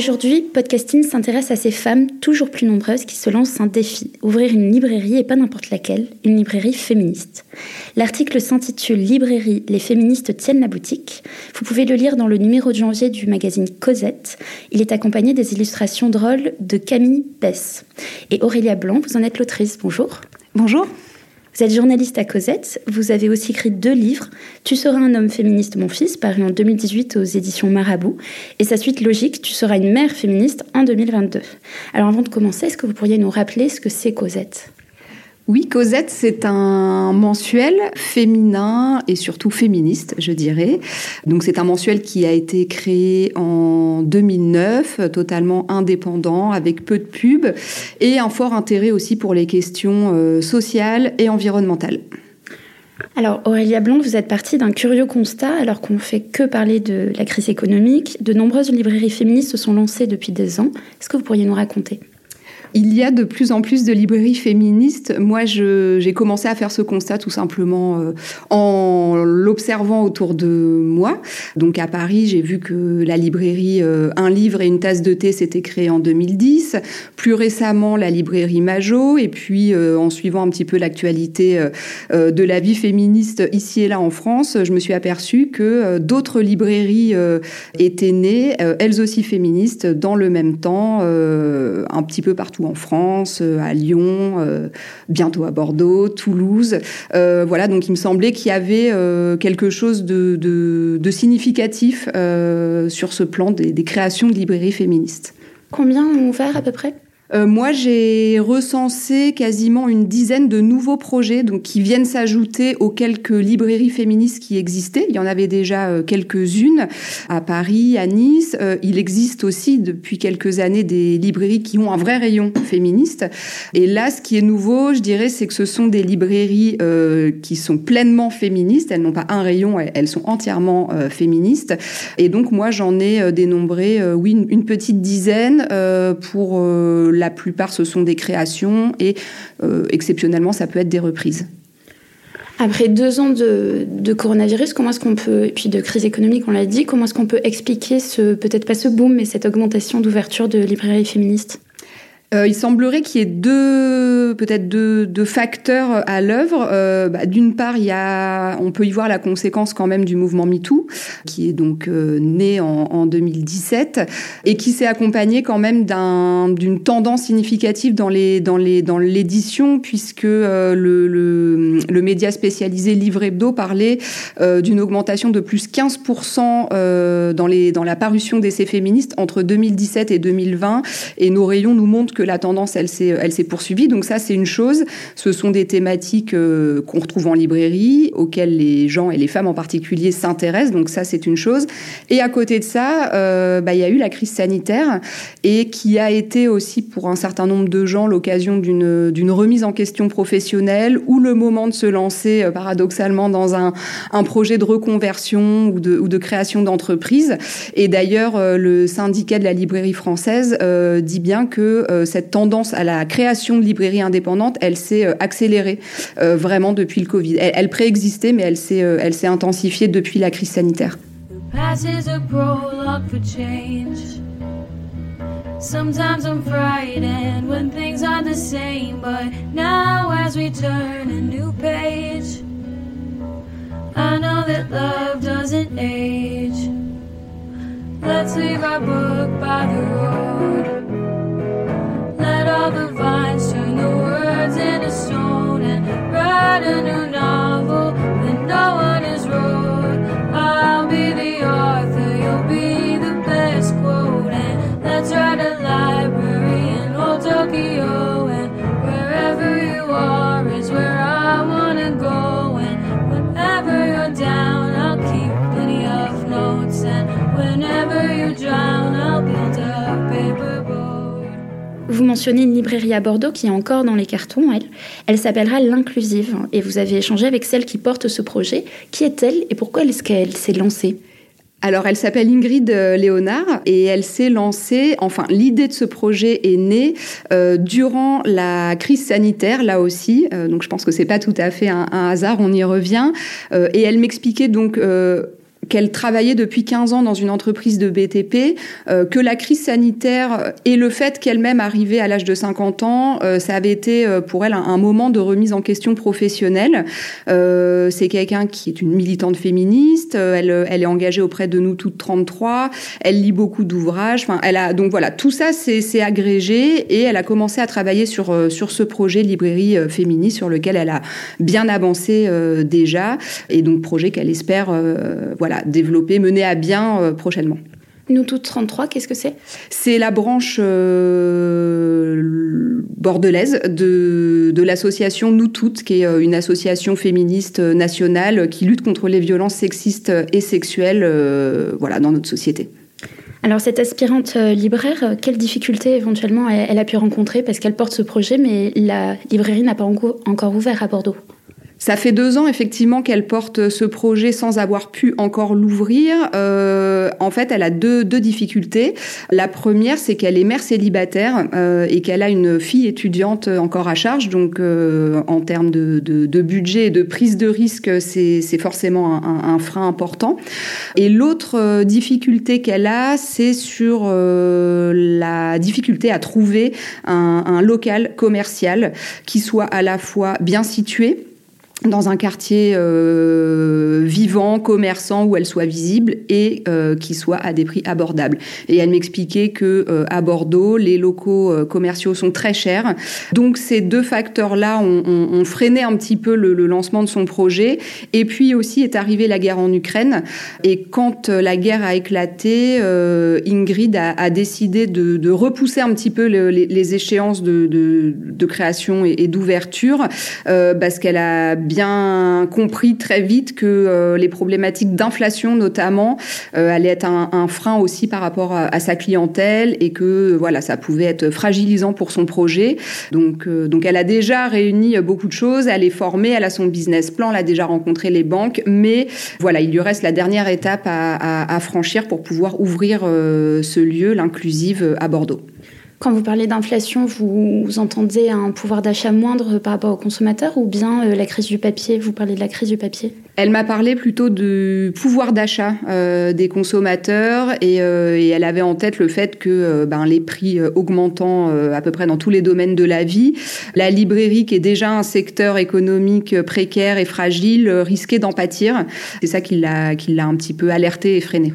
Aujourd'hui, Podcasting s'intéresse à ces femmes toujours plus nombreuses qui se lancent un défi, ouvrir une librairie et pas n'importe laquelle, une librairie féministe. L'article s'intitule Librairie, les féministes tiennent la boutique. Vous pouvez le lire dans le numéro de janvier du magazine Cosette. Il est accompagné des illustrations drôles de Camille Bess. Et Aurélia Blanc, vous en êtes l'autrice. Bonjour. Bonjour. Vous êtes journaliste à Cosette, vous avez aussi écrit deux livres, Tu seras un homme féministe, mon fils, paru en 2018 aux éditions Marabout, et sa suite logique, Tu seras une mère féministe, en 2022. Alors avant de commencer, est-ce que vous pourriez nous rappeler ce que c'est Cosette? Oui, Cosette, c'est un mensuel féminin et surtout féministe, je dirais. Donc c'est un mensuel qui a été créé en 2009, totalement indépendant, avec peu de pubs et un fort intérêt aussi pour les questions euh, sociales et environnementales. Alors Aurélia Blanc, vous êtes partie d'un curieux constat, alors qu'on ne fait que parler de la crise économique. De nombreuses librairies féministes se sont lancées depuis des ans. Est-ce que vous pourriez nous raconter? Il y a de plus en plus de librairies féministes. Moi, j'ai commencé à faire ce constat tout simplement euh, en l'observant autour de moi. Donc à Paris, j'ai vu que la librairie euh, Un livre et une tasse de thé s'était créée en 2010. Plus récemment, la librairie Majo. Et puis, euh, en suivant un petit peu l'actualité de la vie féministe ici et là en France, je me suis aperçue que d'autres librairies étaient nées, elles aussi féministes, dans le même temps, un petit peu partout en France, euh, à Lyon, euh, bientôt à Bordeaux, Toulouse. Euh, voilà, donc il me semblait qu'il y avait quelque chose de, significatif sur ce plan des, des créations de librairies féministes. Combien ont ouvert à peu près? Euh, moi, j'ai recensé quasiment une dizaine de nouveaux projets donc qui viennent s'ajouter aux quelques librairies féministes qui existaient. Il y en avait déjà euh, quelques-unes à Paris, à Nice. Euh, il existe aussi depuis quelques années des librairies qui ont un vrai rayon féministe. Et là, ce qui est nouveau, je dirais, c'est que ce sont des librairies qui sont pleinement féministes. Elles n'ont pas un rayon, elles sont entièrement féministes. Et donc, moi, j'en ai dénombré, oui, une, une, petite dizaine pour la plupart, ce sont des créations et euh, exceptionnellement, ça peut être des reprises. Après deux ans de, coronavirus, comment est-ce qu'on peut, et puis de crise économique, on l'a dit, comment est-ce qu'on peut expliquer ce, peut-être pas ce boom, mais cette augmentation d'ouverture de librairies féministes? Euh, il semblerait qu'il y ait deux, peut-être deux, deux facteurs à l'œuvre. Euh, bah, D'une part, il y a, on peut y voir la conséquence quand même du mouvement MeToo, qui est donc euh, né en, en, 2017 et qui s'est accompagné quand même d'une tendance significative dans les dans les dans l'édition, puisque euh, le, le, le, média spécialisé Livre Hebdo parlait euh, d'une augmentation de plus 15% dans les dans la parution d'essais féministes entre 2017 et 2020, et nos rayons nous montrent que la tendance, elle s'est, poursuivie. Donc ça, c'est une chose. Ce sont des thématiques euh, qu'on retrouve en librairie, auxquelles les gens et les femmes en particulier s'intéressent. Donc ça, c'est une chose. Et à côté de ça, euh, bah, il y a eu la crise sanitaire et qui a été aussi pour un certain nombre de gens l'occasion d'une, remise en question professionnelle ou le moment de se lancer euh, paradoxalement dans un, projet de reconversion ou de création d'entreprise. Et d'ailleurs, le syndicat de la librairie française dit bien que cette tendance à la création de librairies indépendantes, elle s'est euh, accélérée euh, vraiment depuis le Covid. Elle, préexistait, mais elle s'est, euh, elle s'est intensifiée depuis la crise sanitaire. Sometimes I'm frightened when things are the same, but now as we turn a new page, I know that love doesn't age. Let's leave our book by the road. Let all the vines turn the words into stone and write a new novel Vous mentionnez une librairie à Bordeaux qui est encore dans les cartons, elle. Elle s'appellera l'Inclusive et vous avez échangé avec celle qui porte ce projet. Qui est-elle et pourquoi est-ce qu'elle s'est lancée? Alors, elle s'appelle Ingrid euh, Léonard et elle s'est lancée, enfin, l'idée de ce projet est née euh, durant la crise sanitaire, là aussi. Euh, donc, je pense que c'est pas tout à fait un, hasard, on y revient. Et elle m'expliquait donc qu'elle travaillait depuis 15 ans dans une entreprise de BTP, euh, que la crise sanitaire et le fait qu'elle-même arrivait à l'âge de 50 ans, euh, ça avait été euh, pour elle un, moment de remise en question professionnelle. Euh, c'est quelqu'un qui est une militante féministe, elle, elle est engagée auprès de nous toutes 33, elle lit beaucoup d'ouvrages, enfin, elle a donc voilà, tout ça c'est agrégé et elle a commencé à travailler sur sur ce projet librairie féministe sur lequel elle a bien avancé déjà et donc projet qu'elle espère voilà développer, mener à bien euh, prochainement. Nous toutes 33, qu'est-ce que c'est? C'est la branche euh, bordelaise de, de l'association Nous Toutes, qui est euh, une association féministe nationale qui lutte contre les violences sexistes et sexuelles euh, voilà, dans notre société. Alors cette aspirante libraire, quelles difficultés éventuellement elle, elle a pu rencontrer? Parce qu'elle porte ce projet, mais la librairie n'a pas encore ouvert à Bordeaux ça fait deux ans effectivement qu'elle porte ce projet sans avoir pu encore l'ouvrir. Euh, en fait, elle a deux, deux difficultés. La première, c'est qu'elle est mère célibataire euh, et qu'elle a une fille étudiante encore à charge. Donc, euh, en termes de, de, de, budget et de prise de risque, c'est forcément un, un, frein important. Et l'autre difficulté qu'elle a, c'est sur euh, la difficulté à trouver un, un local commercial qui soit à la fois bien situé dans un quartier euh, vivant, commerçant, où elle soit visible et euh, qui soit à des prix abordables. Et elle m'expliquait que euh, à Bordeaux, les locaux euh, commerciaux sont très chers. Donc ces deux facteurs-là ont, ont, ont, freiné un petit peu le, le, lancement de son projet. Et puis aussi est arrivée la guerre en Ukraine. Et quand euh, la guerre a éclaté, euh, Ingrid a, a décidé de, de, repousser un petit peu le, les, les, échéances de, de, de création et, et d'ouverture parce qu'elle a bien compris très vite que euh, les problématiques d'inflation notamment euh, allaient être un, frein aussi par rapport à, sa clientèle et que voilà ça pouvait être fragilisant pour son projet. Donc euh, donc elle a déjà réuni beaucoup de choses, elle est formée, elle a son business plan, elle a déjà rencontré les banques, mais voilà il lui reste la dernière étape à, franchir pour pouvoir ouvrir ce lieu, l'inclusive à Bordeaux. Quand vous parlez d'inflation, vous, entendez un pouvoir d'achat moindre par rapport aux consommateurs ou bien euh, la crise du papier Vous parlez de la crise du papier? Elle m'a parlé plutôt du pouvoir d'achat euh, des consommateurs et, euh, et, elle avait en tête le fait que ben, les prix augmentant à peu près dans tous les domaines de la vie, la librairie qui est déjà un secteur économique précaire et fragile risquait d'en pâtir. C'est ça qui l'a un petit peu alerté et freiné.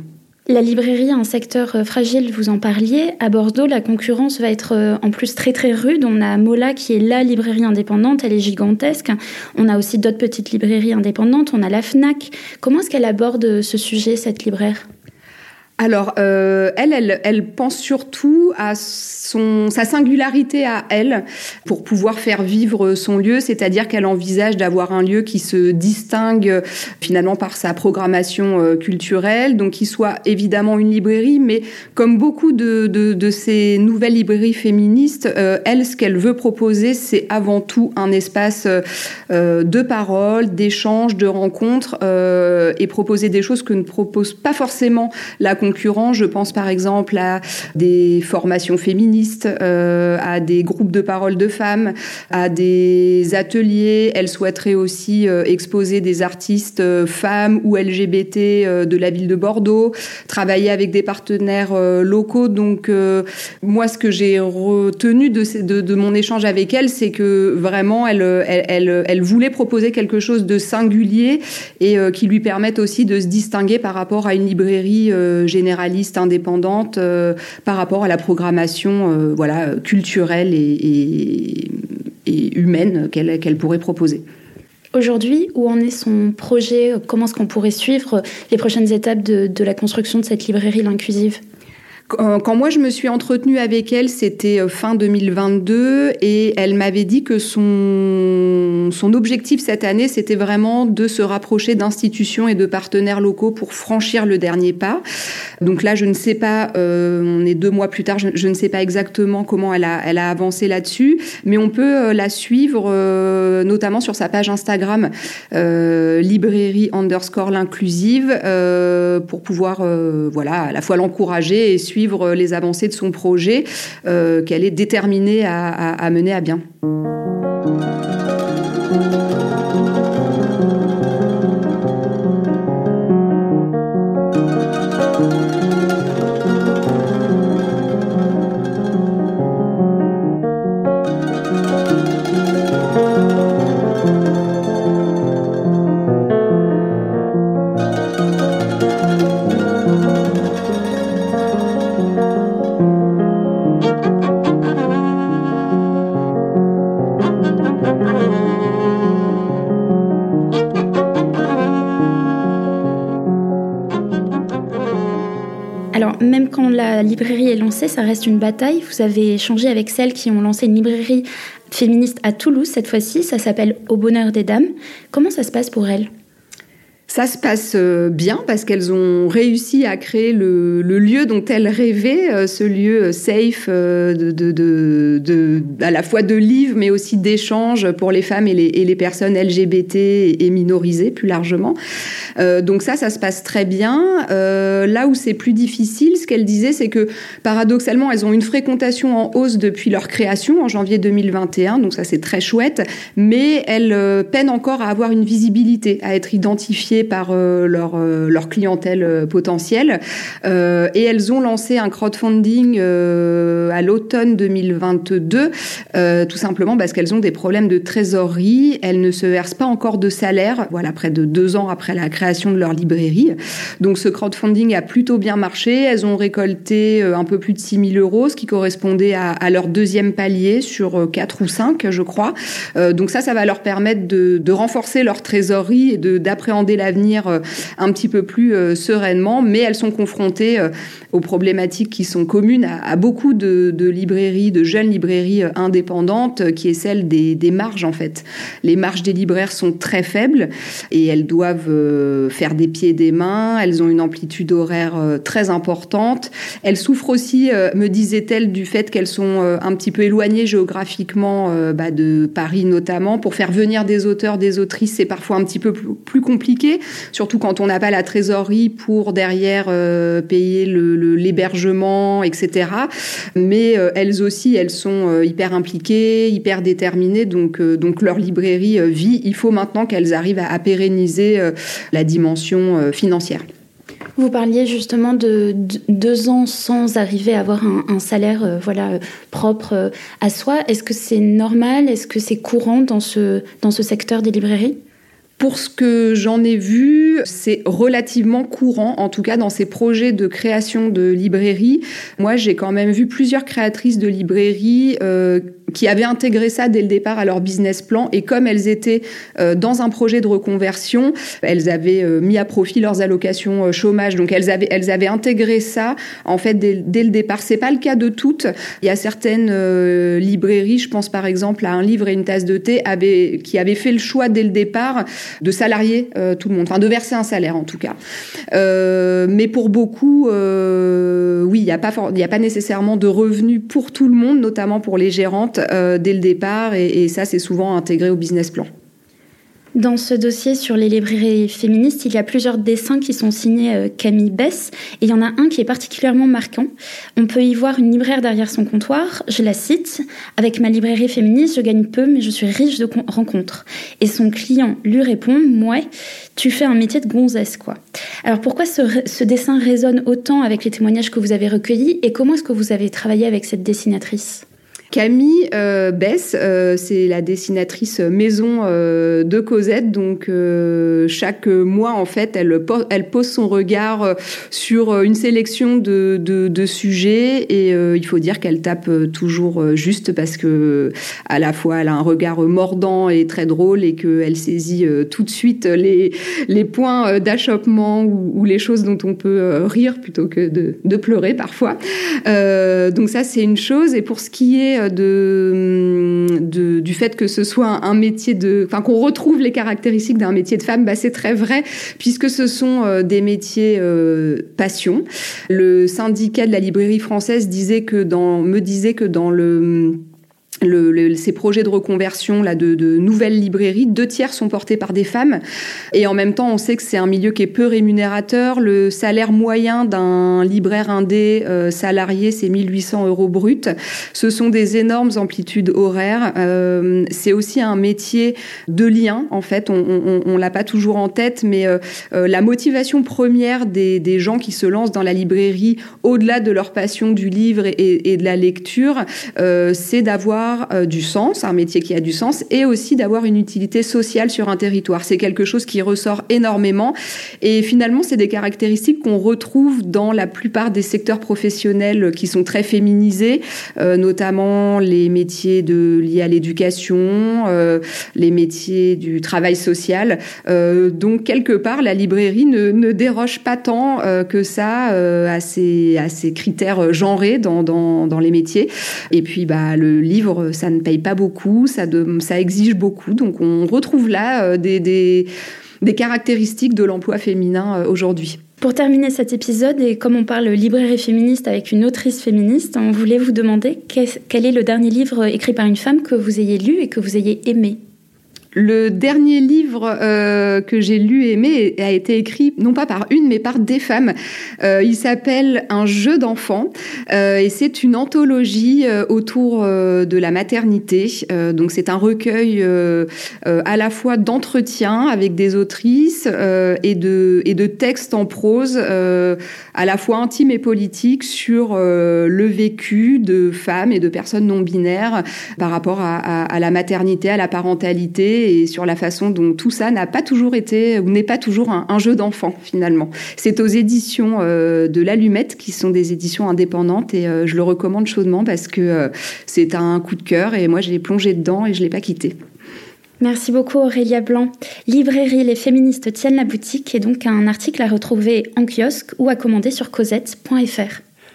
La librairie, un secteur euh, fragile, vous en parliez. À Bordeaux, la concurrence va être euh, en plus très très rude. On a Mola qui est la librairie indépendante, elle est gigantesque. On a aussi d'autres petites librairies indépendantes. On a la FNAC. Comment est-ce qu'elle aborde ce sujet, cette libraire? Alors, euh, elle, elle, elle pense surtout à son, sa singularité à elle pour pouvoir faire vivre son lieu, c'est-à-dire qu'elle envisage d'avoir un lieu qui se distingue finalement par sa programmation euh, culturelle, donc qui soit évidemment une librairie, mais comme beaucoup de, de, de ces nouvelles librairies féministes, euh, elle, ce qu'elle veut proposer, c'est avant tout un espace euh, de parole, d'échange, de rencontres, euh, et proposer des choses que ne propose pas forcément la concurrents. Je pense par exemple à des formations féministes, euh, à des groupes de parole de femmes, à des ateliers. Elle souhaiterait aussi euh, exposer des artistes euh, femmes ou LGBT de la ville de Bordeaux, travailler avec des partenaires locaux. Donc moi, ce que j'ai retenu de, mon échange avec elle, c'est que vraiment, elle, voulait proposer quelque chose de singulier et qui lui permette aussi de se distinguer par rapport à une librairie généraliste, indépendante par rapport à la programmation voilà, culturelle et, et, humaine qu'elle qu'elle pourrait proposer. Aujourd'hui, où en est son projet? Comment est-ce qu'on pourrait suivre les prochaines étapes de, de la construction de cette librairie l'inclusive? Quand moi je me suis entretenue avec elle, c'était euh, fin 2022 et elle m'avait dit que son, objectif cette année, c'était vraiment de se rapprocher d'institutions et de partenaires locaux pour franchir le dernier pas. Donc là, je ne sais pas, euh, on est deux mois plus tard, je, ne sais pas exactement comment elle a, avancé là-dessus, mais on peut euh, la suivre euh, notamment sur sa page Instagram, euh, librairie underscore l'inclusive, pour pouvoir voilà, à la fois l'encourager et suivre suivre les avancées de son projet euh, qu'elle est déterminée à, à mener à bien. Alors, même quand la librairie est lancée, ça reste une bataille. Vous avez échangé avec celles qui ont lancé une librairie féministe à Toulouse cette fois-ci. Ça s'appelle Au Bonheur des Dames. Comment ça se passe pour elles? Ça se passe euh, bien parce qu'elles ont réussi à créer le, lieu dont elles rêvaient, euh, ce lieu safe euh, de, à la fois de livres mais aussi d'échanges pour les femmes et les, personnes LGBT et minorisées plus largement. donc ça, ça se passe très bien. là où c'est plus difficile, ce qu'elles disaient, c'est que paradoxalement, elles ont une fréquentation en hausse depuis leur création en janvier 2021, donc ça c'est très chouette, mais elles peinent encore à avoir une visibilité, à être identifiées par euh, leur, euh, leur clientèle euh, potentielle. et elles ont lancé un crowdfunding à l'automne 2022, tout simplement parce qu'elles ont des problèmes de trésorerie. Elles ne se versent pas encore de salaire, voilà, près de deux ans après la création de leur librairie. Donc ce crowdfunding a plutôt bien marché. Elles ont récolté un peu plus de 6 000 euros, ce qui correspondait à, leur deuxième palier sur quatre ou cinq, je crois. donc ça, ça va leur permettre de, de renforcer leur trésorerie et d'appréhender la l'avenir euh, un petit peu plus euh, sereinement, mais elles sont confrontées euh, aux problématiques qui sont communes à, beaucoup de, librairies, de jeunes librairies indépendantes, qui est celle des, des, marges en fait. Les marges des libraires sont très faibles et elles doivent faire des pieds et des mains, elles ont une amplitude horaire très importante. Elles souffrent aussi, me disait-elle, du fait qu'elles sont un petit peu éloignées géographiquement bah, de Paris notamment. Pour faire venir des auteurs, des autrices, c'est parfois un petit peu plus compliqué surtout quand on n'a pas la trésorerie pour derrière euh, payer l'hébergement, etc. Mais euh, elles aussi, elles sont euh, hyper impliquées, hyper déterminées, donc, donc leur librairie vit. Il faut maintenant qu'elles arrivent à, pérenniser la dimension financière. Vous parliez justement de, de, deux ans sans arriver à avoir un, salaire voilà propre à soi. Est-ce que c'est normal? Est-ce que c'est courant dans ce, dans ce secteur des librairies? Pour ce que j'en ai vu, c'est relativement courant, en tout cas dans ces projets de création de librairies. Moi, j'ai quand même vu plusieurs créatrices de librairies euh, qui avaient intégré ça dès le départ à leur business plan. Et comme elles étaient euh, dans un projet de reconversion, elles avaient euh, mis à profit leurs allocations euh, chômage. Donc elles avaient, elles avaient intégré ça en fait dès, le départ. C'est pas le cas de toutes. Il y a certaines euh, librairies, je pense par exemple à un livre et une tasse de thé, avait, qui avaient fait le choix dès le départ de salarier euh, tout le monde, enfin de verser un salaire en tout cas. Euh, mais pour beaucoup, oui, il n'y a pas, il a pas nécessairement de revenus pour tout le monde, notamment pour les gérantes dès le départ et, ça c'est souvent intégré au business plan. Dans ce dossier sur les librairies féministes, il y a plusieurs dessins qui sont signés euh, Camille Bess et il y en a un qui est particulièrement marquant. On peut y voir une libraire derrière son comptoir, je la cite, Avec ma librairie féministe, je gagne peu mais je suis riche de rencontres. Et son client lui répond, Mouais, tu fais un métier de gonzesse quoi. Alors pourquoi ce dessin résonne autant avec les témoignages que vous avez recueillis et comment est-ce que vous avez travaillé avec cette dessinatrice? Camille euh, Bess, euh, c'est la dessinatrice maison euh, de Cosette. Donc chaque mois, en fait, elle, po- elle pose son regard sur une sélection de, sujets et il faut dire qu'elle tape toujours juste parce que à la fois elle a un regard mordant et très drôle et qu'elle saisit tout de suite les, points d'achoppement ou, les choses dont on peut rire plutôt que de, pleurer parfois. Donc ça c'est une chose et pour ce qui est du fait que ce soit un métier de enfin qu'on retrouve les caractéristiques d'un métier de femme bah c'est très vrai puisque ce sont euh, des métiers euh, passion. Le syndicat de la librairie française disait que dans me disait que dans le ces projets de reconversion là de, nouvelles librairies, deux tiers sont portés par des femmes. Et en même temps, on sait que c'est un milieu qui est peu rémunérateur. Le salaire moyen d'un libraire indé euh, salarié, c'est 1800 euros brut. Ce sont des énormes amplitudes horaires. Euh, c'est aussi un métier de lien, en fait. On, on l'a pas toujours en tête, mais euh, la motivation première des, gens qui se lancent dans la librairie, au-delà de leur passion du livre et, de la lecture, c'est d'avoir euh, du sens, un métier qui a du sens, et aussi d'avoir une utilité sociale sur un territoire. C'est quelque chose qui ressort énormément. Et finalement, c'est des caractéristiques qu'on retrouve dans la plupart des secteurs professionnels qui sont très féminisés, euh, notamment les métiers liés à l'éducation, euh, les métiers du travail social. Donc, quelque part, la librairie ne, ne déroge pas tant que ça à, ces, à critères genrés dans, dans, dans les métiers. Et puis, bah, le livre, ça ne paye pas beaucoup, ça, exige beaucoup. Donc, on retrouve là euh, des, des, caractéristiques de l'emploi féminin euh, aujourd'hui. Pour terminer cet épisode, et comme on parle librairie féministe avec une autrice féministe, on voulait vous demander quel est le dernier livre écrit par une femme que vous ayez lu et que vous ayez aimé? Le dernier livre euh, que j'ai lu et aimé a été écrit non pas par une mais par des femmes. Euh, il s'appelle Un jeu d'enfant euh, et c'est une anthologie autour de la maternité. Donc c'est un recueil à la fois d'entretiens avec des autrices et de et de textes en prose à la fois intimes et politiques sur le vécu de femmes et de personnes non binaires par rapport à, à la maternité, à la parentalité et sur la façon dont tout ça n'a pas toujours été ou n'est pas toujours un, jeu d'enfant finalement. C'est aux éditions euh, de l'Allumette qui sont des éditions indépendantes et euh, je le recommande chaudement parce que euh, c'est un coup de cœur et moi j'ai plongé dedans et je l'ai pas quitté. Merci beaucoup Aurélia Blanc. Librairie Les féministes tiennent la boutique est donc un article à retrouver en kiosque ou à commander sur cosette.fr.